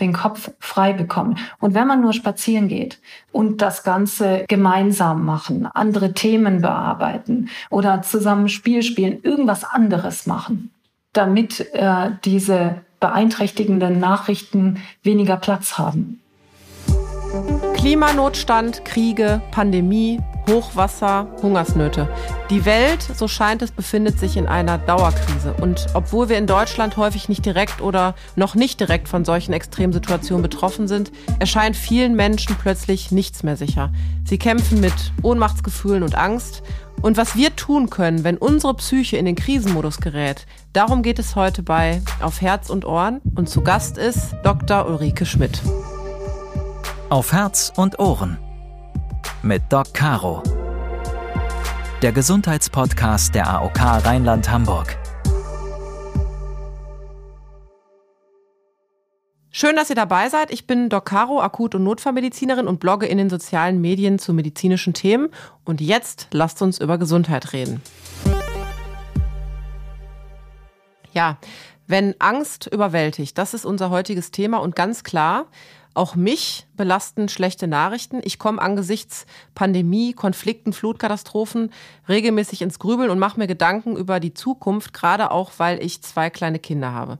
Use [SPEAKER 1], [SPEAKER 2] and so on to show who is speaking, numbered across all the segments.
[SPEAKER 1] den Kopf frei bekommen. Und wenn man nur spazieren geht und das Ganze gemeinsam machen, andere Themen bearbeiten oder zusammen Spiel spielen, irgendwas anderes machen, damit äh, diese beeinträchtigenden Nachrichten weniger Platz haben.
[SPEAKER 2] Klimanotstand, Kriege, Pandemie, Hochwasser, Hungersnöte. Die Welt, so scheint es, befindet sich in einer Dauerkrise. Und obwohl wir in Deutschland häufig nicht direkt oder noch nicht direkt von solchen Extremsituationen betroffen sind, erscheint vielen Menschen plötzlich nichts mehr sicher. Sie kämpfen mit Ohnmachtsgefühlen und Angst. Und was wir tun können, wenn unsere Psyche in den Krisenmodus gerät, darum geht es heute bei Auf Herz und Ohren. Und zu Gast ist Dr. Ulrike Schmidt.
[SPEAKER 3] Auf Herz und Ohren mit Doc Caro. Der Gesundheitspodcast der AOK Rheinland-Hamburg.
[SPEAKER 2] Schön, dass ihr dabei seid. Ich bin Doc Caro, Akut- und Notfallmedizinerin und blogge in den sozialen Medien zu medizinischen Themen. Und jetzt lasst uns über Gesundheit reden. Ja, wenn Angst überwältigt, das ist unser heutiges Thema und ganz klar, auch mich belasten schlechte Nachrichten. Ich komme angesichts Pandemie, Konflikten, Flutkatastrophen regelmäßig ins Grübeln und mache mir Gedanken über die Zukunft, gerade auch, weil ich zwei kleine Kinder habe.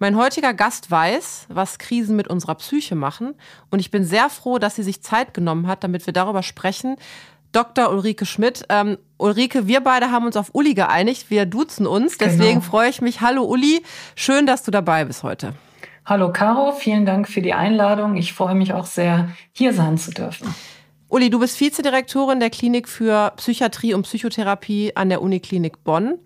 [SPEAKER 2] Mein heutiger Gast weiß, was Krisen mit unserer Psyche machen und ich bin sehr froh, dass sie sich Zeit genommen hat, damit wir darüber sprechen. Dr. Ulrike Schmidt. Ähm, Ulrike, wir beide haben uns auf Uli geeinigt. Wir duzen uns. Genau. Deswegen genau. freue ich mich. Hallo Uli, schön, dass du dabei bist heute.
[SPEAKER 1] Hallo Caro, vielen Dank für die Einladung. Ich freue mich auch sehr, hier sein zu dürfen.
[SPEAKER 2] Uli, du bist Vizedirektorin der Klinik für Psychiatrie und Psychotherapie an der Uniklinik Bonn.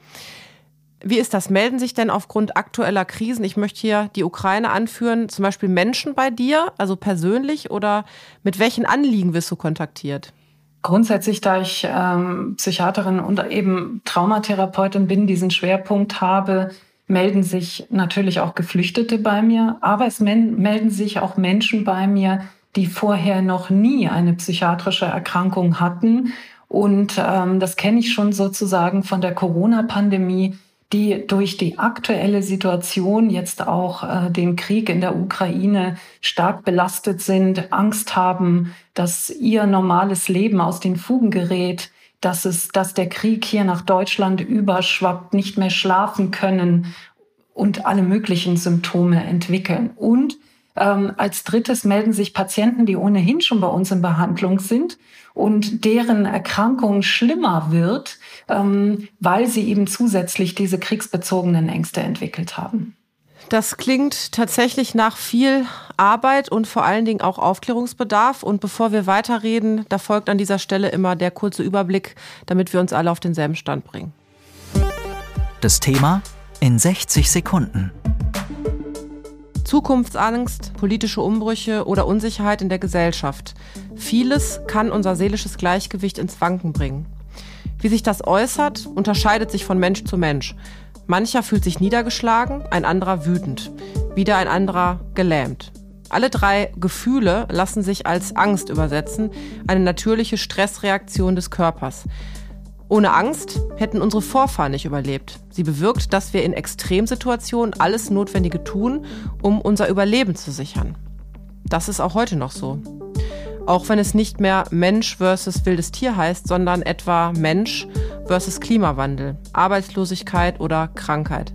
[SPEAKER 2] Wie ist das? Melden sich denn aufgrund aktueller Krisen, ich möchte hier die Ukraine anführen, zum Beispiel Menschen bei dir, also persönlich, oder mit welchen Anliegen wirst du kontaktiert?
[SPEAKER 1] Grundsätzlich, da ich ähm, Psychiaterin und eben Traumatherapeutin bin, diesen Schwerpunkt habe, melden sich natürlich auch Geflüchtete bei mir, aber es melden sich auch Menschen bei mir, die vorher noch nie eine psychiatrische Erkrankung hatten. Und ähm, das kenne ich schon sozusagen von der Corona-Pandemie, die durch die aktuelle Situation jetzt auch äh, den Krieg in der Ukraine stark belastet sind, Angst haben, dass ihr normales Leben aus den Fugen gerät, dass es, dass der Krieg hier nach Deutschland überschwappt, nicht mehr schlafen können und alle möglichen Symptome entwickeln. Und ähm, als drittes melden sich Patienten, die ohnehin schon bei uns in Behandlung sind und deren Erkrankung schlimmer wird, ähm, weil sie eben zusätzlich diese kriegsbezogenen Ängste entwickelt haben.
[SPEAKER 2] Das klingt tatsächlich nach viel Arbeit und vor allen Dingen auch Aufklärungsbedarf. Und bevor wir weiterreden, da folgt an dieser Stelle immer der kurze Überblick, damit wir uns alle auf denselben Stand bringen.
[SPEAKER 3] Das Thema in 60 Sekunden.
[SPEAKER 2] Zukunftsangst, politische Umbrüche oder Unsicherheit in der Gesellschaft. Vieles kann unser seelisches Gleichgewicht ins Wanken bringen. Wie sich das äußert, unterscheidet sich von Mensch zu Mensch. Mancher fühlt sich niedergeschlagen, ein anderer wütend, wieder ein anderer gelähmt. Alle drei Gefühle lassen sich als Angst übersetzen, eine natürliche Stressreaktion des Körpers. Ohne Angst hätten unsere Vorfahren nicht überlebt. Sie bewirkt, dass wir in Extremsituationen alles Notwendige tun, um unser Überleben zu sichern. Das ist auch heute noch so. Auch wenn es nicht mehr Mensch versus wildes Tier heißt, sondern etwa Mensch versus Klimawandel, Arbeitslosigkeit oder Krankheit.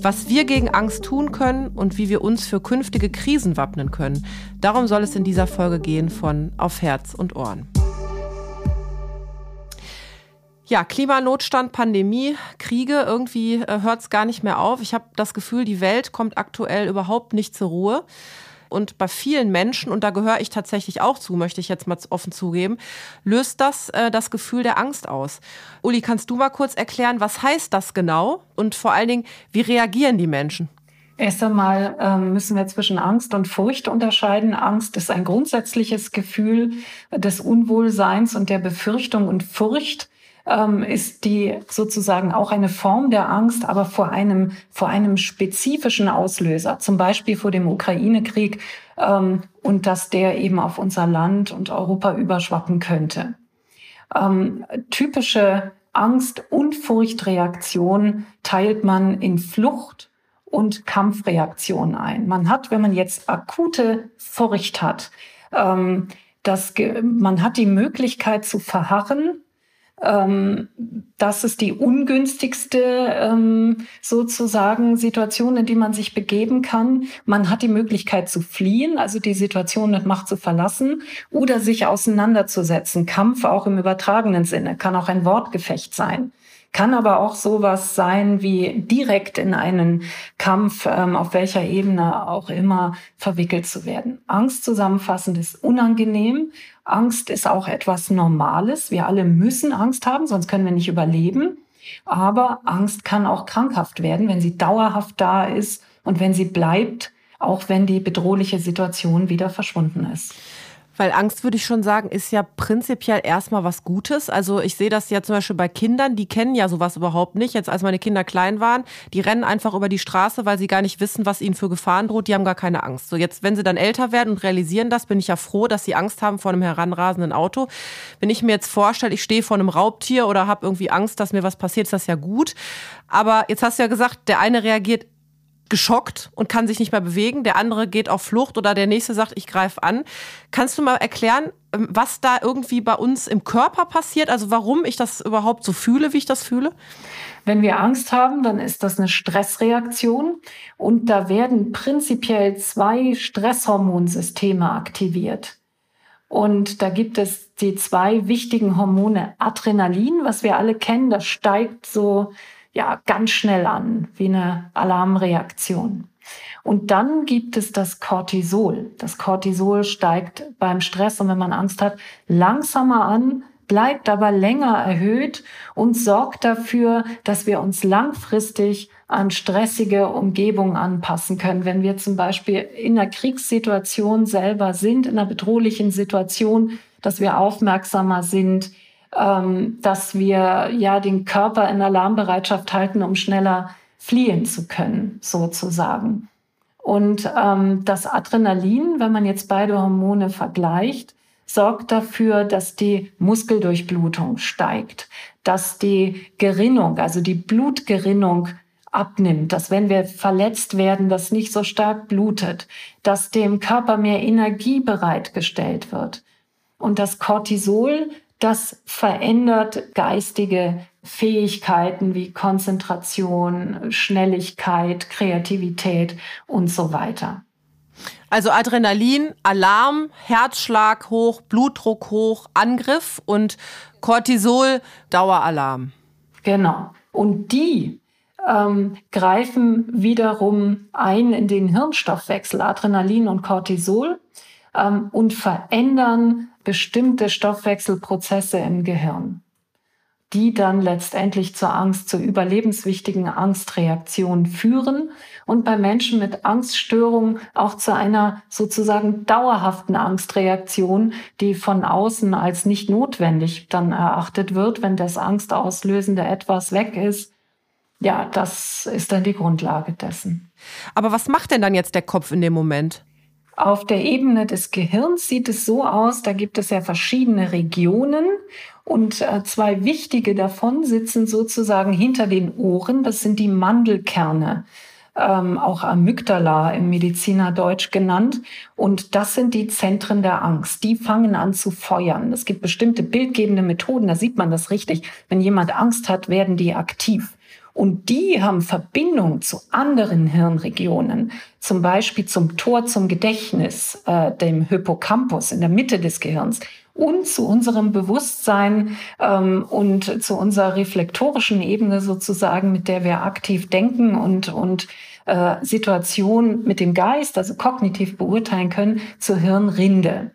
[SPEAKER 2] Was wir gegen Angst tun können und wie wir uns für künftige Krisen wappnen können, darum soll es in dieser Folge gehen von Auf Herz und Ohren. Ja, Klimanotstand, Pandemie, Kriege, irgendwie äh, hört es gar nicht mehr auf. Ich habe das Gefühl, die Welt kommt aktuell überhaupt nicht zur Ruhe. Und bei vielen Menschen, und da gehöre ich tatsächlich auch zu, möchte ich jetzt mal offen zugeben, löst das äh, das Gefühl der Angst aus. Uli, kannst du mal kurz erklären, was heißt das genau? Und vor allen Dingen, wie reagieren die Menschen?
[SPEAKER 1] Erst einmal ähm, müssen wir zwischen Angst und Furcht unterscheiden. Angst ist ein grundsätzliches Gefühl des Unwohlseins und der Befürchtung und Furcht ähm, ist die sozusagen auch eine Form der Angst, aber vor einem, vor einem spezifischen Auslöser, zum Beispiel vor dem Ukraine-Krieg ähm, und dass der eben auf unser Land und Europa überschwappen könnte. Ähm, typische Angst- und Furchtreaktion teilt man in Flucht und Kampfreaktion ein. Man hat, wenn man jetzt akute Furcht hat, ähm, das, man hat die Möglichkeit zu verharren ähm, das ist die ungünstigste ähm, sozusagen Situation, in die man sich begeben kann. Man hat die Möglichkeit zu fliehen, also die Situation mit Macht zu verlassen oder sich auseinanderzusetzen. Kampf auch im übertragenen Sinne kann auch ein Wortgefecht sein kann aber auch sowas sein wie direkt in einen Kampf, ähm, auf welcher Ebene auch immer verwickelt zu werden. Angst zusammenfassend ist unangenehm. Angst ist auch etwas Normales. Wir alle müssen Angst haben, sonst können wir nicht überleben. Aber Angst kann auch krankhaft werden, wenn sie dauerhaft da ist und wenn sie bleibt, auch wenn die bedrohliche Situation wieder verschwunden ist.
[SPEAKER 2] Weil Angst, würde ich schon sagen, ist ja prinzipiell erstmal was Gutes. Also ich sehe das ja zum Beispiel bei Kindern, die kennen ja sowas überhaupt nicht. Jetzt als meine Kinder klein waren, die rennen einfach über die Straße, weil sie gar nicht wissen, was ihnen für Gefahren droht. Die haben gar keine Angst. So jetzt, wenn sie dann älter werden und realisieren das, bin ich ja froh, dass sie Angst haben vor einem heranrasenden Auto. Wenn ich mir jetzt vorstelle, ich stehe vor einem Raubtier oder habe irgendwie Angst, dass mir was passiert, ist das ja gut. Aber jetzt hast du ja gesagt, der eine reagiert geschockt und kann sich nicht mehr bewegen. Der andere geht auf Flucht oder der nächste sagt, ich greife an. Kannst du mal erklären, ähm, was da irgendwie bei uns im Körper passiert? Also warum ich das überhaupt so fühle, wie ich das fühle?
[SPEAKER 1] Wenn wir Angst haben, dann ist das eine Stressreaktion und da werden prinzipiell zwei Stresshormonsysteme aktiviert. Und da gibt es die zwei wichtigen Hormone Adrenalin, was wir alle kennen, das steigt so ja ganz schnell an, wie eine Alarmreaktion. Und dann gibt es das Cortisol. Das Cortisol steigt beim Stress und wenn man Angst hat, langsamer an, bleibt aber länger erhöht und sorgt dafür, dass wir uns langfristig an stressige Umgebungen anpassen können. Wenn wir zum Beispiel in einer Kriegssituation selber sind, in einer bedrohlichen Situation, dass wir aufmerksamer sind, ähm, dass wir ja den Körper in Alarmbereitschaft halten, um schneller fliehen zu können, sozusagen. Und ähm, das Adrenalin, wenn man jetzt beide Hormone vergleicht, sorgt dafür, dass die Muskeldurchblutung steigt, dass die Gerinnung, also die Blutgerinnung abnimmt, dass wenn wir verletzt werden, das nicht so stark blutet, dass dem Körper mehr Energie bereitgestellt wird. Und das Cortisol das verändert geistige Fähigkeiten wie Konzentration, Schnelligkeit, Kreativität und so weiter.
[SPEAKER 2] Also Adrenalin, Alarm, Herzschlag hoch, Blutdruck hoch, Angriff und Cortisol, Daueralarm.
[SPEAKER 1] Genau. Und die ähm, greifen wiederum ein in den Hirnstoffwechsel, Adrenalin und Cortisol, ähm, und verändern bestimmte Stoffwechselprozesse im Gehirn, die dann letztendlich zur Angst, zur überlebenswichtigen Angstreaktion führen und bei Menschen mit Angststörungen auch zu einer sozusagen dauerhaften Angstreaktion, die von außen als nicht notwendig dann erachtet wird, wenn das angstauslösende etwas weg ist. Ja, das ist dann die Grundlage dessen.
[SPEAKER 2] Aber was macht denn dann jetzt der Kopf in dem Moment?
[SPEAKER 1] Auf der Ebene des Gehirns sieht es so aus, da gibt es ja verschiedene Regionen und äh, zwei wichtige davon sitzen sozusagen hinter den Ohren. Das sind die Mandelkerne, ähm, auch Amygdala im Medizinerdeutsch genannt. Und das sind die Zentren der Angst. Die fangen an zu feuern. Es gibt bestimmte bildgebende Methoden, da sieht man das richtig. Wenn jemand Angst hat, werden die aktiv. Und die haben Verbindung zu anderen Hirnregionen, zum Beispiel zum Tor zum Gedächtnis, äh, dem Hippocampus in der Mitte des Gehirns und zu unserem Bewusstsein ähm, und zu unserer reflektorischen Ebene sozusagen, mit der wir aktiv denken und, und äh, Situationen mit dem Geist, also kognitiv beurteilen können, zur Hirnrinde.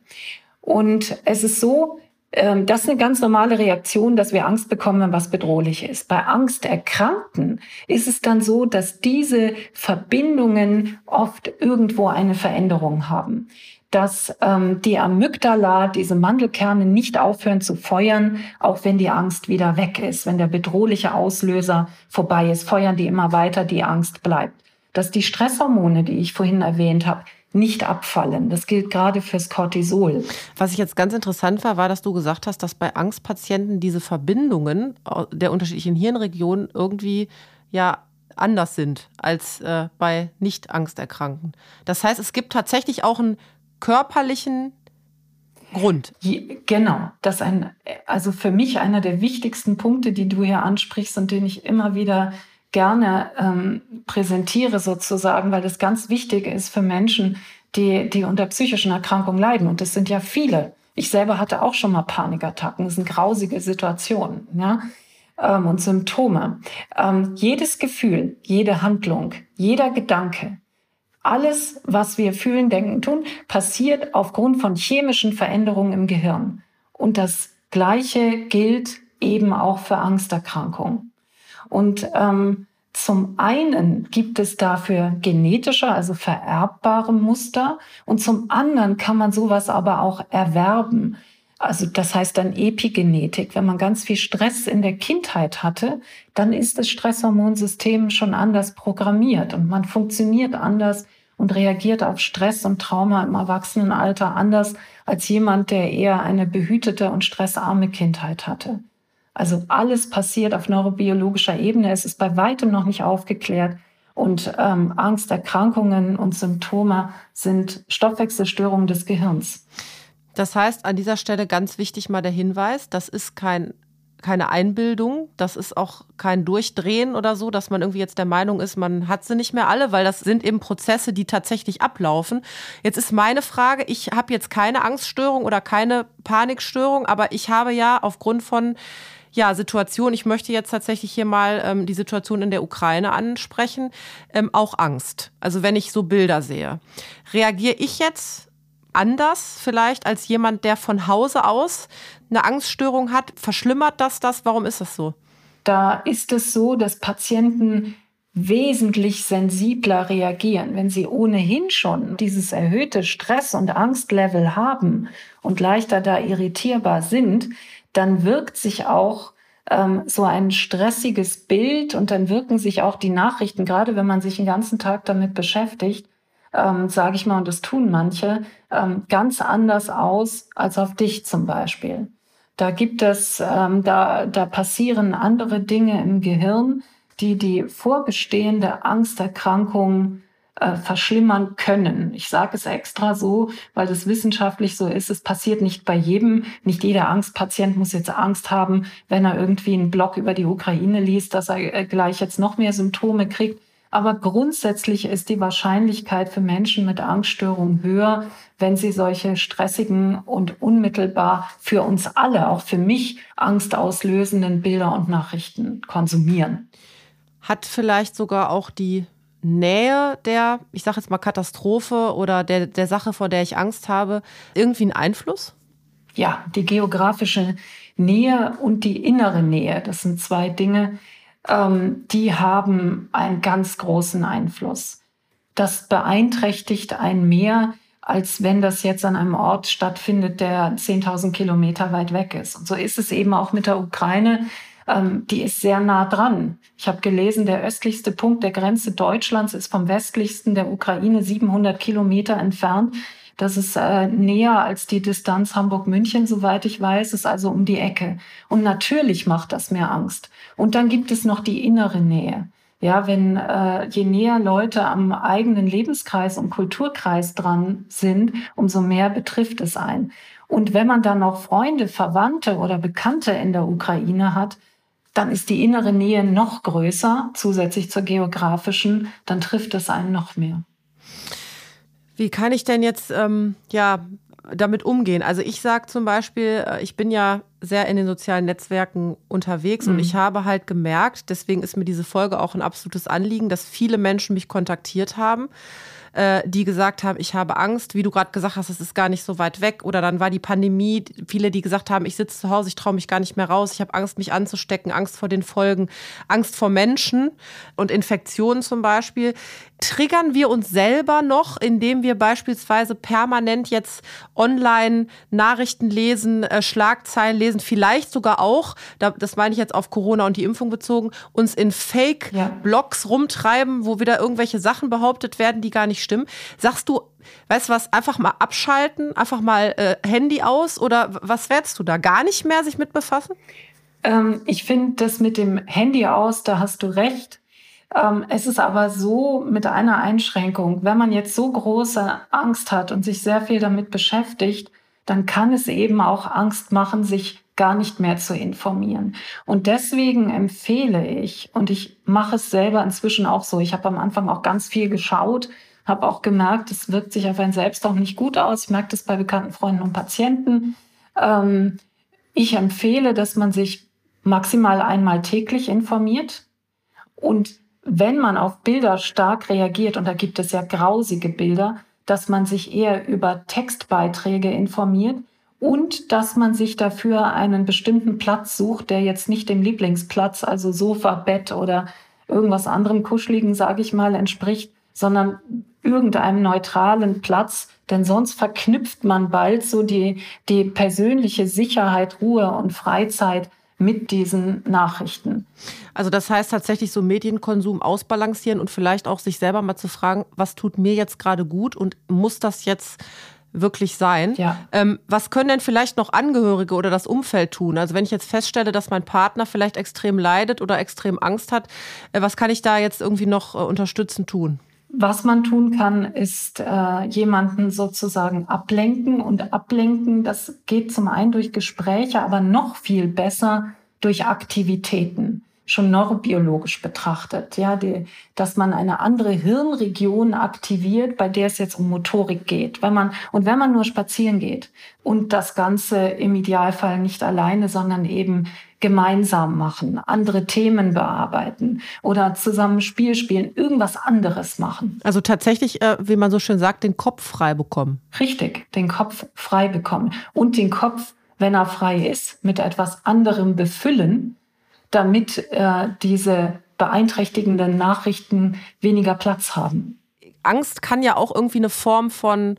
[SPEAKER 1] Und es ist so, das ist eine ganz normale Reaktion, dass wir Angst bekommen, wenn was bedrohlich ist. Bei Angsterkrankten ist es dann so, dass diese Verbindungen oft irgendwo eine Veränderung haben. Dass ähm, die Amygdala, diese Mandelkerne nicht aufhören zu feuern, auch wenn die Angst wieder weg ist. Wenn der bedrohliche Auslöser vorbei ist, feuern die immer weiter, die Angst bleibt. Dass die Stresshormone, die ich vorhin erwähnt habe, nicht abfallen. Das gilt gerade fürs Cortisol.
[SPEAKER 2] Was ich jetzt ganz interessant war, war, dass du gesagt hast, dass bei Angstpatienten diese Verbindungen der unterschiedlichen Hirnregionen irgendwie ja anders sind als äh, bei Nicht-Angsterkrankten. Das heißt, es gibt tatsächlich auch einen körperlichen Grund.
[SPEAKER 1] Genau, das ein, also für mich einer der wichtigsten Punkte, die du hier ansprichst und den ich immer wieder gerne ähm, präsentiere sozusagen, weil das ganz wichtig ist für Menschen, die, die unter psychischen Erkrankungen leiden. Und das sind ja viele. Ich selber hatte auch schon mal Panikattacken. Das sind grausige Situationen ja? ähm, und Symptome. Ähm, jedes Gefühl, jede Handlung, jeder Gedanke, alles, was wir fühlen, denken, tun, passiert aufgrund von chemischen Veränderungen im Gehirn. Und das Gleiche gilt eben auch für Angsterkrankungen. Und ähm, zum einen gibt es dafür genetische, also vererbbare Muster und zum anderen kann man sowas aber auch erwerben. Also das heißt dann Epigenetik. Wenn man ganz viel Stress in der Kindheit hatte, dann ist das Stresshormonsystem schon anders programmiert und man funktioniert anders und reagiert auf Stress und Trauma im Erwachsenenalter anders als jemand, der eher eine behütete und stressarme Kindheit hatte. Also alles passiert auf neurobiologischer Ebene. Es ist bei weitem noch nicht aufgeklärt. Und ähm, Angsterkrankungen und Symptome sind Stoffwechselstörungen des Gehirns.
[SPEAKER 2] Das heißt, an dieser Stelle ganz wichtig mal der Hinweis, das ist kein keine Einbildung, das ist auch kein Durchdrehen oder so, dass man irgendwie jetzt der Meinung ist, man hat sie nicht mehr alle, weil das sind eben Prozesse, die tatsächlich ablaufen. Jetzt ist meine Frage, ich habe jetzt keine Angststörung oder keine Panikstörung, aber ich habe ja aufgrund von ja, Situation, ich möchte jetzt tatsächlich hier mal ähm, die Situation in der Ukraine ansprechen, ähm, auch Angst. Also wenn ich so Bilder sehe. Reagiere ich jetzt anders vielleicht als jemand, der von Hause aus eine Angststörung hat? Verschlimmert das das? Warum ist das so?
[SPEAKER 1] Da ist es so, dass Patienten wesentlich sensibler reagieren, wenn sie ohnehin schon dieses erhöhte Stress- und Angstlevel haben und leichter da irritierbar sind, dann wirkt sich auch ähm, so ein stressiges Bild und dann wirken sich auch die Nachrichten, gerade wenn man sich den ganzen Tag damit beschäftigt, ähm, sage ich mal, und das tun manche, ähm, ganz anders aus als auf dich zum Beispiel. Da gibt es, ähm, da, da passieren andere Dinge im Gehirn, die die vorbestehende Angsterkrankung äh, verschlimmern können. Ich sage es extra so, weil das wissenschaftlich so ist. Es passiert nicht bei jedem. Nicht jeder Angstpatient muss jetzt Angst haben, wenn er irgendwie einen Blog über die Ukraine liest, dass er äh, gleich jetzt noch mehr Symptome kriegt. Aber grundsätzlich ist die Wahrscheinlichkeit für Menschen mit Angststörungen höher, wenn sie solche stressigen und unmittelbar für uns alle, auch für mich, angstauslösenden Bilder und Nachrichten konsumieren.
[SPEAKER 2] Hat vielleicht sogar auch die Nähe der, ich sage jetzt mal Katastrophe oder der, der Sache, vor der ich Angst habe, irgendwie einen Einfluss?
[SPEAKER 1] Ja, die geografische Nähe und die innere Nähe, das sind zwei Dinge, ähm, die haben einen ganz großen Einfluss. Das beeinträchtigt einen mehr, als wenn das jetzt an einem Ort stattfindet, der 10.000 Kilometer weit weg ist. Und so ist es eben auch mit der Ukraine ähm, die ist sehr nah dran. Ich habe gelesen, der östlichste Punkt der Grenze Deutschlands ist vom westlichsten der Ukraine 700 Kilometer entfernt. Das ist äh, näher als die Distanz Hamburg-München, soweit ich weiß, ist also um die Ecke. Und natürlich macht das mehr Angst. Und dann gibt es noch die innere Nähe. Ja, wenn äh, je näher Leute am eigenen Lebenskreis und Kulturkreis dran sind, umso mehr betrifft es einen. Und wenn man dann noch Freunde, Verwandte oder Bekannte in der Ukraine hat, dann ist die innere Nähe noch größer, zusätzlich zur geografischen, dann trifft es einen noch mehr.
[SPEAKER 2] Wie kann ich denn jetzt ähm, ja damit umgehen? Also ich sage zum Beispiel, äh, ich bin ja sehr in den sozialen Netzwerken unterwegs mhm. und ich habe halt gemerkt, deswegen ist mir diese Folge auch ein absolutes Anliegen, dass viele Menschen mich kontaktiert haben äh, die gesagt haben, ich habe Angst, wie du gerade gesagt hast, es ist gar nicht so weit weg. Oder dann war die Pandemie, viele, die gesagt haben, ich sitze zu Hause, ich traue mich gar nicht mehr raus, ich habe Angst, mich anzustecken, Angst vor den Folgen, Angst vor Menschen und Infektionen zum Beispiel. Triggern wir uns selber noch, indem wir beispielsweise permanent jetzt online Nachrichten lesen, äh, Schlagzeilen lesen, vielleicht sogar auch, das meine ich jetzt auf Corona und die Impfung bezogen, uns in Fake-Blogs ja. rumtreiben, wo wieder irgendwelche Sachen behauptet werden, die gar nicht stimmen. Sagst du, weißt du was, einfach mal abschalten, einfach mal äh, Handy aus oder was werdest du da? Gar nicht mehr sich mit befassen?
[SPEAKER 1] Ähm, ich finde das mit dem Handy aus, da hast du recht. Ähm, es ist aber so mit einer Einschränkung, wenn man jetzt so große Angst hat und sich sehr viel damit beschäftigt, dann kann es eben auch Angst machen, sich gar nicht mehr zu informieren. Und deswegen empfehle ich, und ich mache es selber inzwischen auch so, ich habe am Anfang auch ganz viel geschaut, habe auch gemerkt, es wirkt sich auf einen selbst auch nicht gut aus. Ich merke das bei bekannten Freunden und Patienten. Ähm, ich empfehle, dass man sich maximal einmal täglich informiert und wenn man auf Bilder stark reagiert, und da gibt es ja grausige Bilder, dass man sich eher über Textbeiträge informiert und dass man sich dafür einen bestimmten Platz sucht, der jetzt nicht dem Lieblingsplatz, also Sofa, Bett oder irgendwas anderem Kuscheligen, sage ich mal, entspricht, sondern irgendeinem neutralen Platz, denn sonst verknüpft man bald so die, die persönliche Sicherheit, Ruhe und Freizeit mit diesen Nachrichten.
[SPEAKER 2] Also das heißt tatsächlich so Medienkonsum ausbalancieren und vielleicht auch sich selber mal zu fragen, was tut mir jetzt gerade gut und muss das jetzt wirklich sein.
[SPEAKER 1] Ja.
[SPEAKER 2] Ähm, was können denn vielleicht noch Angehörige oder das Umfeld tun? Also wenn ich jetzt feststelle, dass mein Partner vielleicht extrem leidet oder extrem Angst hat, äh, was kann ich da jetzt irgendwie noch äh, unterstützend tun?
[SPEAKER 1] Was man tun kann, ist äh, jemanden sozusagen ablenken und ablenken. Das geht zum einen durch Gespräche, aber noch viel besser durch Aktivitäten schon neurobiologisch betrachtet, ja, die, dass man eine andere Hirnregion aktiviert, bei der es jetzt um Motorik geht. Wenn man, und wenn man nur spazieren geht und das Ganze im Idealfall nicht alleine, sondern eben gemeinsam machen, andere Themen bearbeiten oder zusammen Spiel spielen, irgendwas anderes machen.
[SPEAKER 2] Also tatsächlich, äh, wie man so schön sagt, den Kopf frei bekommen.
[SPEAKER 1] Richtig, den Kopf frei bekommen und den Kopf, wenn er frei ist, mit etwas anderem befüllen, damit äh, diese beeinträchtigenden Nachrichten weniger Platz haben.
[SPEAKER 2] Angst kann ja auch irgendwie eine Form von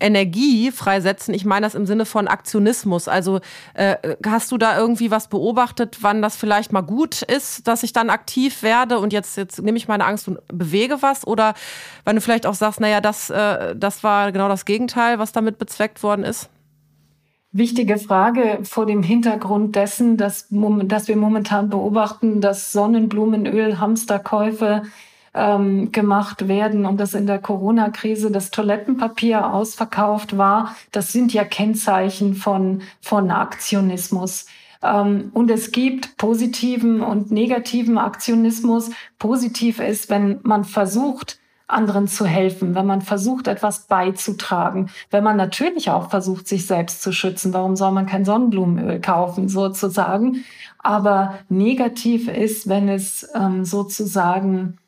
[SPEAKER 2] Energie freisetzen. Ich meine das im Sinne von Aktionismus. Also äh, hast du da irgendwie was beobachtet, wann das vielleicht mal gut ist, dass ich dann aktiv werde und jetzt, jetzt nehme ich meine Angst und bewege was? Oder wenn du vielleicht auch sagst, naja, das, äh, das war genau das Gegenteil, was damit bezweckt worden ist?
[SPEAKER 1] Wichtige Frage vor dem Hintergrund dessen, dass, dass wir momentan beobachten, dass Sonnenblumenöl, Hamsterkäufe ähm, gemacht werden und dass in der Corona-Krise das Toilettenpapier ausverkauft war. Das sind ja Kennzeichen von, von Aktionismus. Ähm, und es gibt positiven und negativen Aktionismus. Positiv ist, wenn man versucht, anderen zu helfen, wenn man versucht, etwas beizutragen, wenn man natürlich auch versucht, sich selbst zu schützen. Warum soll man kein Sonnenblumenöl kaufen, sozusagen? Aber negativ ist, wenn es ähm, sozusagen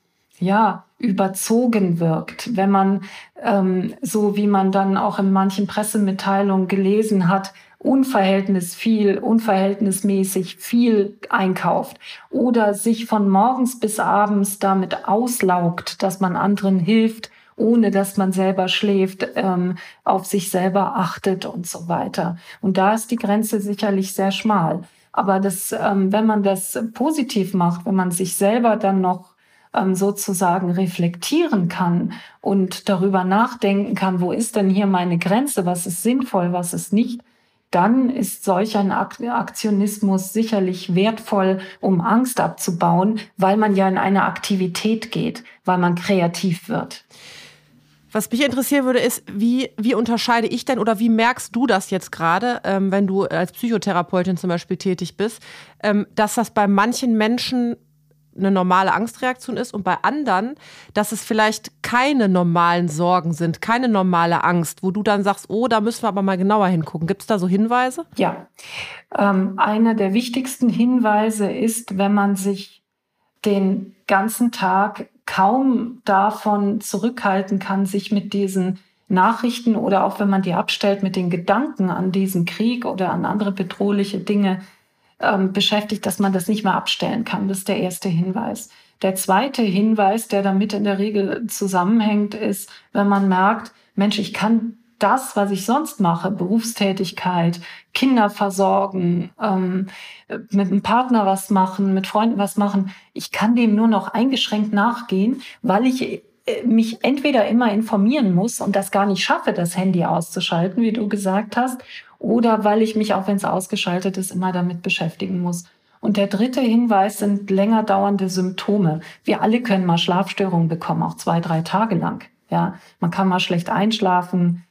[SPEAKER 1] ja, überzogen wirkt. Wenn man, ähm, so wie man dann auch in manchen Pressemitteilungen gelesen hat, unverhältnis viel, unverhältnismäßig viel einkauft oder sich von morgens bis abends damit auslaugt, dass man anderen hilft, ohne dass man selber schläft, ähm, auf sich selber achtet und so weiter. Und da ist die Grenze sicherlich sehr schmal. Aber das, ähm, wenn man das positiv macht, wenn man sich selber dann noch ähm, sozusagen reflektieren kann und darüber nachdenken kann, wo ist denn hier meine Grenze, was ist sinnvoll, was ist nicht, dann ist solch ein Aktionismus sicherlich wertvoll, um Angst abzubauen, weil man ja in eine Aktivität geht, weil man kreativ wird.
[SPEAKER 2] Was mich interessieren würde, ist, wie, wie unterscheide ich denn oder wie merkst du das jetzt gerade, ähm, wenn du als Psychotherapeutin zum Beispiel tätig bist, ähm, dass das bei manchen Menschen eine normale Angstreaktion ist und bei anderen, dass es vielleicht keine normalen Sorgen sind, keine normale Angst, wo du dann sagst, oh, da müssen wir aber mal genauer hingucken. Gibt es da so Hinweise?
[SPEAKER 1] Ja, ähm, einer der wichtigsten Hinweise ist, wenn man sich den ganzen Tag kaum davon zurückhalten kann, sich mit diesen Nachrichten oder auch wenn man die abstellt mit den Gedanken an diesen Krieg oder an andere bedrohliche Dinge ähm, beschäftigt, dass man das nicht mehr abstellen kann. Das ist der erste Hinweis. Der zweite Hinweis, der damit in der Regel zusammenhängt, ist, wenn man merkt, Mensch, ich kann das, was ich sonst mache, Berufstätigkeit, Kinder versorgen, ähm, mit einem Partner was machen, mit Freunden was machen, ich kann dem nur noch eingeschränkt nachgehen, weil ich äh, mich entweder immer informieren muss und das gar nicht schaffe, das Handy auszuschalten, wie du gesagt hast, oder weil ich mich, auch wenn es ausgeschaltet ist, immer damit beschäftigen muss. Und der dritte Hinweis sind länger dauernde Symptome. Wir alle können mal Schlafstörungen bekommen, auch zwei, drei Tage lang. Ja, man kann mal schlecht einschlafen,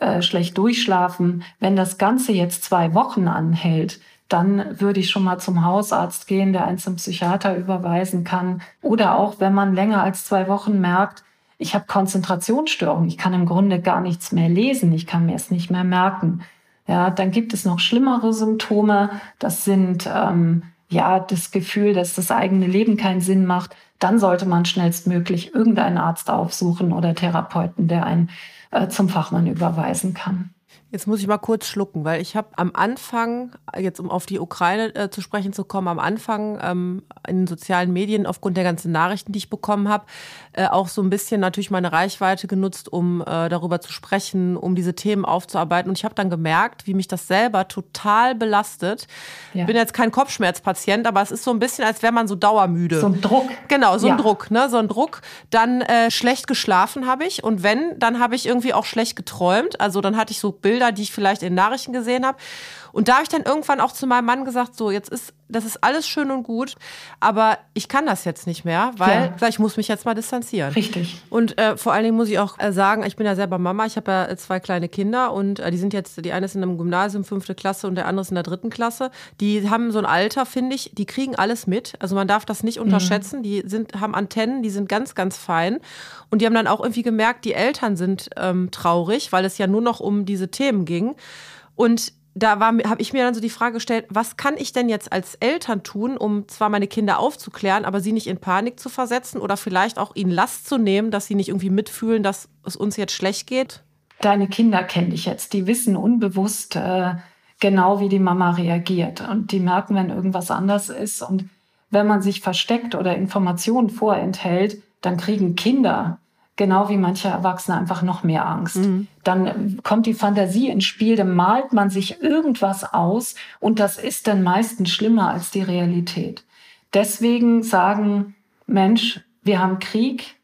[SPEAKER 1] äh, schlecht durchschlafen. Wenn das Ganze jetzt zwei Wochen anhält, dann würde ich schon mal zum Hausarzt gehen, der einen zum Psychiater überweisen kann. Oder auch, wenn man länger als zwei Wochen merkt, ich habe Konzentrationsstörungen, ich kann im Grunde gar nichts mehr lesen, ich kann mir es nicht mehr merken. Ja, dann gibt es noch schlimmere Symptome. Das sind ähm, ja das Gefühl, dass das eigene Leben keinen Sinn macht. Dann sollte man schnellstmöglich irgendeinen Arzt aufsuchen oder Therapeuten, der einen äh, zum Fachmann überweisen kann.
[SPEAKER 2] Jetzt muss ich mal kurz schlucken, weil ich habe am Anfang, jetzt um auf die Ukraine äh, zu sprechen zu kommen, am Anfang ähm, in den sozialen Medien aufgrund der ganzen Nachrichten, die ich bekommen habe, äh, auch so ein bisschen natürlich meine Reichweite genutzt, um äh, darüber zu sprechen, um diese Themen aufzuarbeiten. Und ich habe dann gemerkt, wie mich das selber total belastet. Ich ja. bin jetzt kein Kopfschmerzpatient, aber es ist so ein bisschen, als wäre man so dauermüde.
[SPEAKER 1] So ein Druck.
[SPEAKER 2] Genau, so ja. ein Druck, ne? So ein Druck. Dann äh, schlecht geschlafen habe ich und wenn, dann habe ich irgendwie auch schlecht geträumt. Also dann hatte ich so Bilder, die ich vielleicht in Nachrichten gesehen habe. Und da habe ich dann irgendwann auch zu meinem Mann gesagt, so, jetzt ist, das ist alles schön und gut, aber ich kann das jetzt nicht mehr, weil ja. ich muss mich jetzt mal distanzieren.
[SPEAKER 1] Richtig.
[SPEAKER 2] Und äh, vor allen Dingen muss ich auch äh, sagen, ich bin ja selber Mama, ich habe ja äh, zwei kleine Kinder und äh, die sind jetzt, die eine ist in einem Gymnasium, fünfte Klasse und der andere ist in der dritten Klasse. Die haben so ein Alter, finde ich, die kriegen alles mit. Also man darf das nicht mhm. unterschätzen. Mhm. Die sind, haben Antennen, die sind ganz, ganz fein. Und die haben dann auch irgendwie gemerkt, die Eltern sind ähm, traurig, weil es ja nur noch um diese Themen ging. Und da habe ich mir dann so die Frage gestellt, was kann ich denn jetzt als Eltern tun, um zwar meine Kinder aufzuklären, aber sie nicht in Panik zu versetzen oder vielleicht auch ihnen Last zu nehmen, dass sie nicht irgendwie mitfühlen, dass es uns jetzt schlecht geht?
[SPEAKER 1] Deine Kinder kenne ich jetzt, die wissen unbewusst äh, genau, wie die Mama reagiert. Und die merken, wenn irgendwas anders ist. Und wenn man sich versteckt oder Informationen vorenthält, dann kriegen Kinder genau wie manche Erwachsene einfach noch mehr Angst. Mhm. Dann kommt die Fantasie ins Spiel, dann malt man sich irgendwas aus und das ist dann meistens schlimmer als die Realität. Deswegen sagen, Mensch, wir haben Krieg,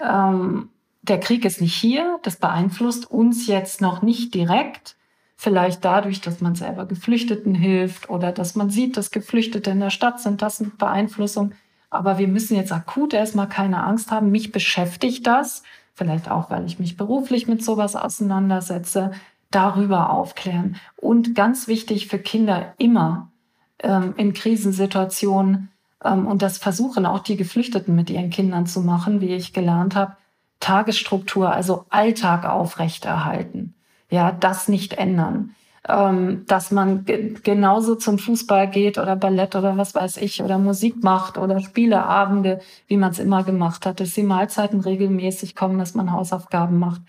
[SPEAKER 1] ähm, der Krieg ist nicht hier, das beeinflusst uns jetzt noch nicht direkt. Vielleicht dadurch, dass man selber Geflüchteten hilft oder dass man sieht, dass Geflüchtete in der Stadt sind, das sind Beeinflussung. Aber wir müssen jetzt akut erstmal keine Angst haben. Mich beschäftigt das, vielleicht auch, weil ich mich beruflich mit sowas auseinandersetze, darüber aufklären. Und ganz wichtig für Kinder immer ähm, in Krisensituationen, ähm, und das versuchen auch die Geflüchteten mit ihren Kindern zu machen, wie ich gelernt habe, Tagesstruktur, also Alltag aufrechterhalten. Ja, das nicht ändern ähm, dass man genauso zum Fußball geht oder Ballett oder was weiß ich oder Musik macht oder Spieleabende, wie man es immer gemacht hat, dass die Mahlzeiten regelmäßig kommen, dass man Hausaufgaben macht.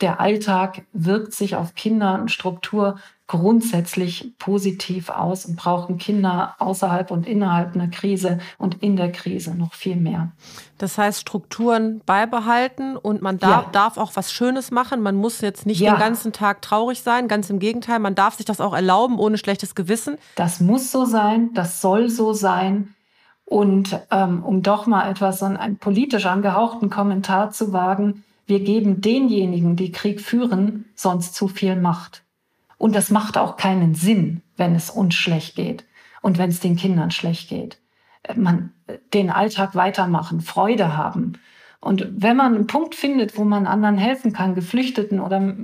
[SPEAKER 1] Der Alltag wirkt sich auf Kinder und Struktur grundsätzlich positiv aus und brauchen Kinder außerhalb und innerhalb einer Krise und in der Krise noch viel mehr.
[SPEAKER 2] Das heißt, Strukturen beibehalten und man darf, ja. darf auch was Schönes machen. Man muss jetzt nicht ja. den ganzen Tag traurig sein, ganz im Gegenteil, man darf sich das auch erlauben ohne schlechtes Gewissen.
[SPEAKER 1] Das muss so sein, das soll so sein. Und ähm, um doch mal etwas, so einen politisch angehauchten Kommentar zu wagen, wir geben denjenigen, die Krieg führen, sonst zu viel Macht. Und das macht auch keinen Sinn, wenn es uns schlecht geht und wenn es den Kindern schlecht geht. Man den Alltag weitermachen, Freude haben. Und wenn man einen Punkt findet, wo man anderen helfen kann, Geflüchteten oder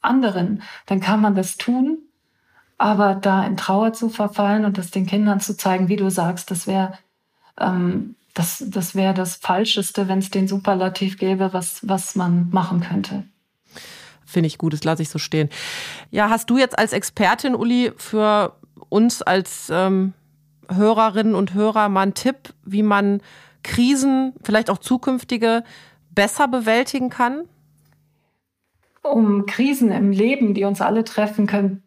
[SPEAKER 1] anderen, dann kann man das tun. Aber da in Trauer zu verfallen und das den Kindern zu zeigen, wie du sagst, das wäre ähm, das, das, wär das Falscheste, wenn es den Superlativ gäbe, was, was man machen könnte.
[SPEAKER 2] Finde ich gut, das lasse ich so stehen. Ja, hast du jetzt als Expertin, Uli, für uns als ähm, Hörerinnen und Hörer mal einen Tipp, wie man Krisen, vielleicht auch zukünftige, besser bewältigen kann?
[SPEAKER 1] Um Krisen im Leben, die uns alle treffen können,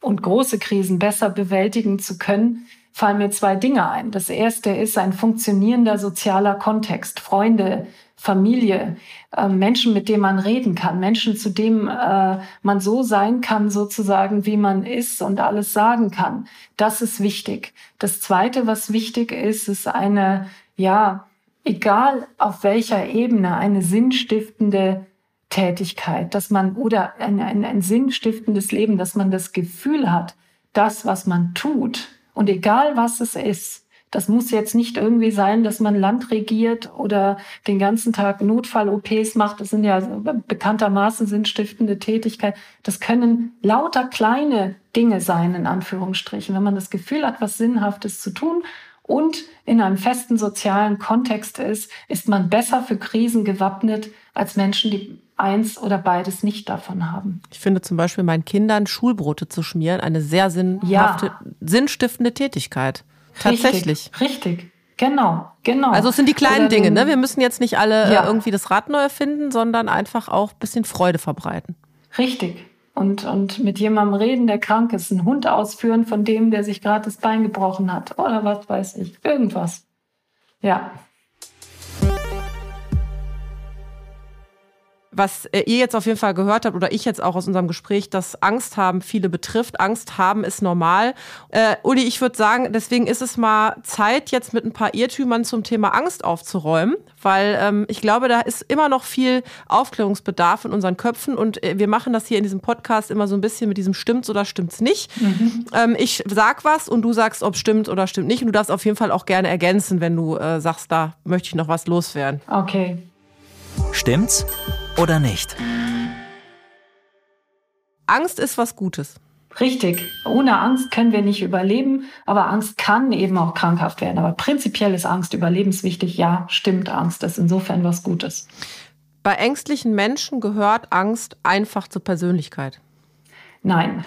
[SPEAKER 1] und große Krisen besser bewältigen zu können, fallen mir zwei Dinge ein. Das erste ist ein funktionierender sozialer Kontext, Freunde, Familie, äh, Menschen, mit denen man reden kann, Menschen, zu denen äh, man so sein kann, sozusagen, wie man ist und alles sagen kann. Das ist wichtig. Das Zweite, was wichtig ist, ist eine, ja, egal auf welcher Ebene, eine sinnstiftende Tätigkeit, dass man oder ein, ein, ein sinnstiftendes Leben, dass man das Gefühl hat, das, was man tut Und egal was es ist, das muss jetzt nicht irgendwie sein, dass man Land regiert oder den ganzen Tag Notfall-OPs macht. Das sind ja bekanntermaßen sinnstiftende Tätigkeit. Das können lauter kleine Dinge sein, in Anführungsstrichen. Wenn man das Gefühl hat, was Sinnhaftes zu tun und in einem festen sozialen Kontext ist, ist man besser für Krisen gewappnet als Menschen, die eins oder beides nicht davon haben.
[SPEAKER 2] Ich finde zum Beispiel meinen Kindern Schulbrote zu schmieren eine sehr sinnhafte, ja. sinnstiftende Tätigkeit. Tatsächlich.
[SPEAKER 1] Richtig, richtig. Genau, genau.
[SPEAKER 2] Also es sind die kleinen Oder Dinge, ne? Wir müssen jetzt nicht alle äh, ja. irgendwie das Rad neu erfinden, sondern einfach auch ein bisschen Freude verbreiten.
[SPEAKER 1] Richtig. Und, und mit jemandem reden, der krank ist, einen Hund ausführen von dem, der sich gerade das Bein gebrochen hat. Oder was weiß ich. Irgendwas. Ja.
[SPEAKER 2] Was äh, ihr jetzt auf jeden Fall gehört habt oder ich jetzt auch aus unserem Gespräch, dass Angst haben viele betrifft. Angst haben ist normal. Äh, Uli, ich würde sagen, deswegen ist es mal Zeit, jetzt mit ein paar Irrtümern zum Thema Angst aufzuräumen, weil ähm, ich glaube, da ist immer noch viel Aufklärungsbedarf in unseren Köpfen und äh, wir machen das hier in diesem Podcast immer so ein bisschen mit diesem stimmt's oder stimmt's nicht. Mhm. Ähm, ich sag was und du sagst, ob stimmt oder stimmt nicht und du darfst auf jeden Fall auch gerne ergänzen, wenn du äh, sagst, da möchte ich noch was loswerden.
[SPEAKER 1] Okay.
[SPEAKER 3] Stimmt's oder nicht?
[SPEAKER 2] Angst ist was Gutes.
[SPEAKER 1] Richtig. Ohne Angst können wir nicht überleben, aber Angst kann eben auch krankhaft werden. Aber prinzipiell ist Angst überlebenswichtig. Ja, stimmt, Angst ist insofern was Gutes.
[SPEAKER 2] Bei ängstlichen Menschen gehört Angst einfach zur Persönlichkeit.
[SPEAKER 1] Nein.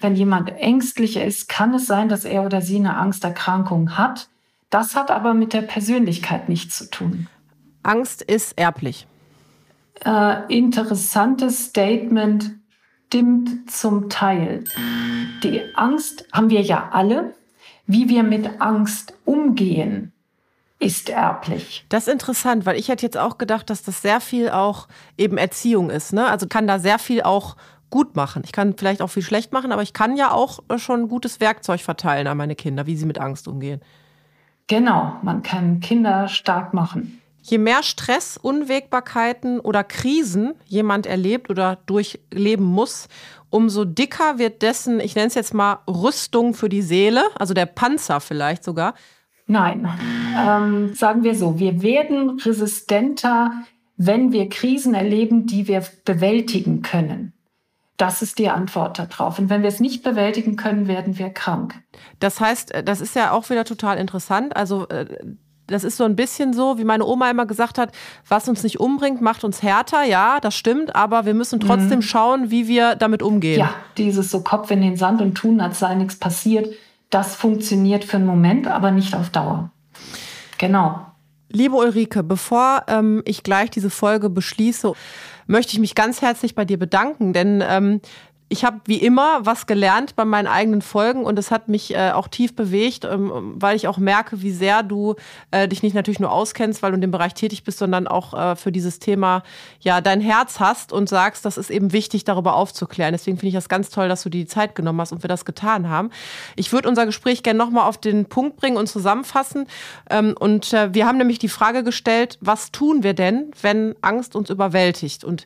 [SPEAKER 1] Wenn jemand ängstlich ist, kann es sein, dass er oder sie eine Angsterkrankung hat. Das hat aber mit der Persönlichkeit nichts zu tun.
[SPEAKER 2] Angst ist erblich
[SPEAKER 1] äh, interessantes Statement stimmt zum Teil. Die Angst haben wir ja alle. Wie wir mit Angst umgehen, ist erblich.
[SPEAKER 2] Das ist interessant, weil ich hätte jetzt auch gedacht, dass das sehr viel auch eben Erziehung ist. Ne? Also kann da sehr viel auch gut machen. Ich kann vielleicht auch viel schlecht machen, aber ich kann ja auch schon gutes Werkzeug verteilen an meine Kinder, wie sie mit Angst umgehen.
[SPEAKER 1] Genau, man kann Kinder stark machen.
[SPEAKER 2] Je mehr Stress, Unwägbarkeiten oder Krisen jemand erlebt oder durchleben muss, umso dicker wird dessen, ich nenne es jetzt mal Rüstung für die Seele, also der Panzer vielleicht sogar.
[SPEAKER 1] Nein, ähm, sagen wir so, wir werden resistenter, wenn wir Krisen erleben, die wir bewältigen können. Das ist die Antwort darauf. Und wenn wir es nicht bewältigen können, werden wir krank.
[SPEAKER 2] Das heißt, das ist ja auch wieder total interessant. Also äh, das ist so ein bisschen so, wie meine Oma immer gesagt hat, was uns nicht umbringt, macht uns härter. Ja, das stimmt, aber wir müssen trotzdem mhm. schauen, wie wir damit umgehen.
[SPEAKER 1] Ja, dieses so Kopf in den Sand und tun, als sei nichts passiert, das funktioniert für einen Moment, aber nicht auf Dauer. Genau.
[SPEAKER 2] Liebe Ulrike, bevor ähm, ich gleich diese Folge beschließe, möchte ich mich ganz herzlich bei dir bedanken, denn ähm, ich habe wie immer was gelernt bei meinen eigenen Folgen und es hat mich äh, auch tief bewegt, ähm, weil ich auch merke, wie sehr du äh, dich nicht natürlich nur auskennst, weil du in dem Bereich tätig bist, sondern auch äh, für dieses Thema ja dein Herz hast und sagst, das ist eben wichtig, darüber aufzuklären. Deswegen finde ich das ganz toll, dass du die Zeit genommen hast und wir das getan haben. Ich würde unser Gespräch gerne nochmal auf den Punkt bringen und zusammenfassen. Ähm, und äh, wir haben nämlich die Frage gestellt, was tun wir denn, wenn Angst uns überwältigt? Und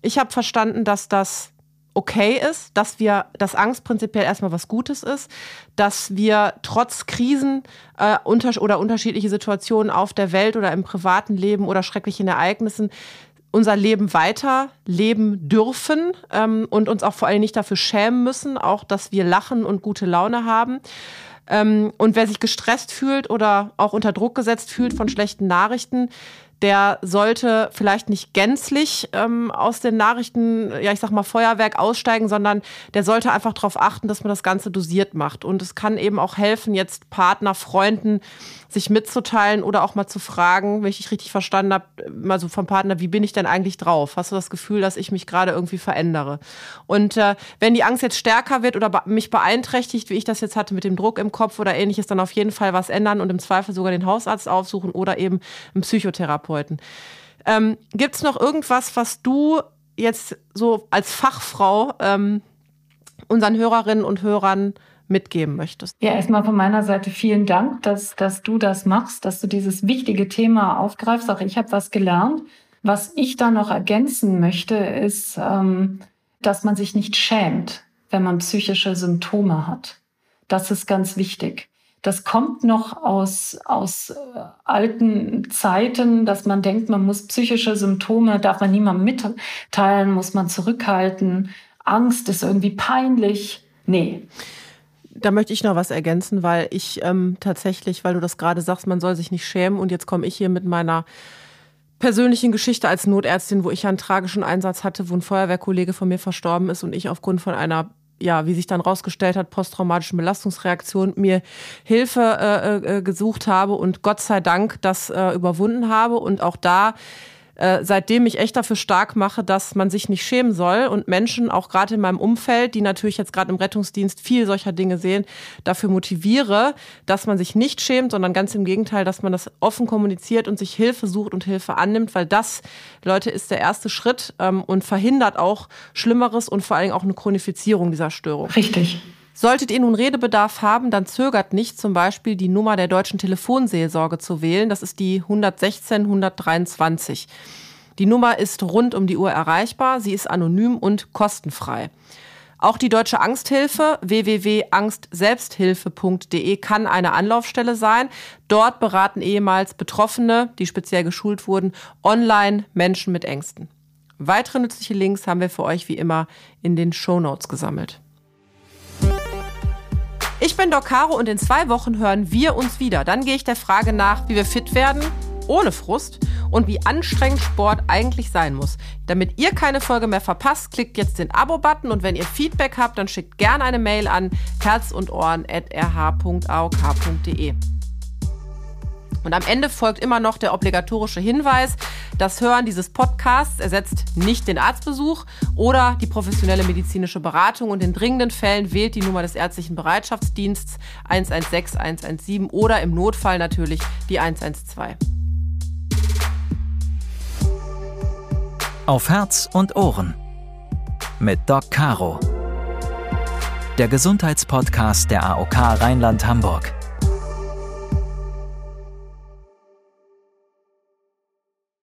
[SPEAKER 2] ich habe verstanden, dass das okay ist, dass wir, dass Angst prinzipiell erstmal was Gutes ist, dass wir trotz Krisen äh, unter oder unterschiedliche Situationen auf der Welt oder im privaten Leben oder schrecklichen Ereignissen unser Leben weiter leben dürfen ähm, und uns auch vor allem nicht dafür schämen müssen, auch dass wir lachen und gute Laune haben. Ähm, und wer sich gestresst fühlt oder auch unter Druck gesetzt fühlt von schlechten Nachrichten, der sollte vielleicht nicht gänzlich ähm, aus den Nachrichten, ja, ich sag mal, Feuerwerk aussteigen, sondern der sollte einfach darauf achten, dass man das Ganze dosiert macht. Und es kann eben auch helfen, jetzt Partner, Freunden sich mitzuteilen oder auch mal zu fragen, wenn ich dich richtig verstanden habe, mal so vom Partner, wie bin ich denn eigentlich drauf? Hast du das Gefühl, dass ich mich gerade irgendwie verändere? Und äh, wenn die Angst jetzt stärker wird oder mich beeinträchtigt, wie ich das jetzt hatte mit dem Druck im Kopf oder ähnliches, dann auf jeden Fall was ändern und im Zweifel sogar den Hausarzt aufsuchen oder eben einen Psychotherapeuten. Ähm, Gibt es noch irgendwas, was du jetzt so als Fachfrau ähm, unseren Hörerinnen und Hörern mitgeben möchtest?
[SPEAKER 1] Ja, erstmal von meiner Seite vielen Dank, dass, dass du das machst, dass du dieses wichtige Thema aufgreifst. Auch ich habe was gelernt. Was ich da noch ergänzen möchte, ist, ähm, dass man sich nicht schämt, wenn man psychische Symptome hat. Das ist ganz wichtig. Das kommt noch aus, aus äh, alten Zeiten, dass man denkt, man muss psychische Symptome, darf man niemandem mitteilen, muss man zurückhalten. Angst ist irgendwie peinlich. Nee.
[SPEAKER 2] Da möchte ich noch was ergänzen, weil ich ähm, tatsächlich, weil du das gerade sagst, man soll sich nicht schämen und jetzt komme ich hier mit meiner persönlichen Geschichte als Notärztin, wo ich einen tragischen Einsatz hatte, wo ein Feuerwehrkollege von mir verstorben ist und ich aufgrund von einer ja, wie sich dann rausgestellt hat, posttraumatischen Belastungsreaktion, mir Hilfe äh, äh, gesucht habe und Gott sei Dank das äh, überwunden habe. Und auch da äh, seitdem ich echt dafür stark mache, dass man sich nicht schämen soll und Menschen, auch gerade in meinem Umfeld, die natürlich jetzt gerade im Rettungsdienst viel solcher Dinge sehen, dafür motiviere, dass man sich nicht schämt, sondern ganz im Gegenteil, dass man das offen kommuniziert und sich Hilfe sucht und Hilfe annimmt, weil das, Leute, ist der erste Schritt ähm, und verhindert auch Schlimmeres und vor allem auch eine Chronifizierung dieser Störung.
[SPEAKER 1] Richtig.
[SPEAKER 2] Solltet ihr nun Redebedarf haben, dann zögert nicht, zum Beispiel die Nummer der deutschen Telefonseelsorge zu wählen. Das ist die 116 123. Die Nummer ist rund um die Uhr erreichbar, sie ist anonym und kostenfrei. Auch die Deutsche Angsthilfe www.angstselbsthilfe.de kann eine Anlaufstelle sein. Dort beraten ehemals Betroffene, die speziell geschult wurden, online Menschen mit Ängsten. Weitere nützliche Links haben wir für euch wie immer in den Show Notes gesammelt. Bin Doc Caro und in zwei Wochen hören wir uns wieder. Dann gehe ich der Frage nach, wie wir fit werden, ohne Frust und wie anstrengend Sport eigentlich sein muss. Damit ihr keine Folge mehr verpasst, klickt jetzt den Abo-Button und wenn ihr Feedback habt, dann schickt gerne eine Mail an herz. Und am Ende folgt immer noch der obligatorische Hinweis, das Hören dieses Podcasts ersetzt nicht den Arztbesuch oder die professionelle medizinische Beratung und in dringenden Fällen wählt die Nummer des ärztlichen Bereitschaftsdienstes 116 117 oder im Notfall natürlich die 112.
[SPEAKER 3] Auf Herz und Ohren mit Doc Caro. Der Gesundheitspodcast der AOK Rheinland-Hamburg.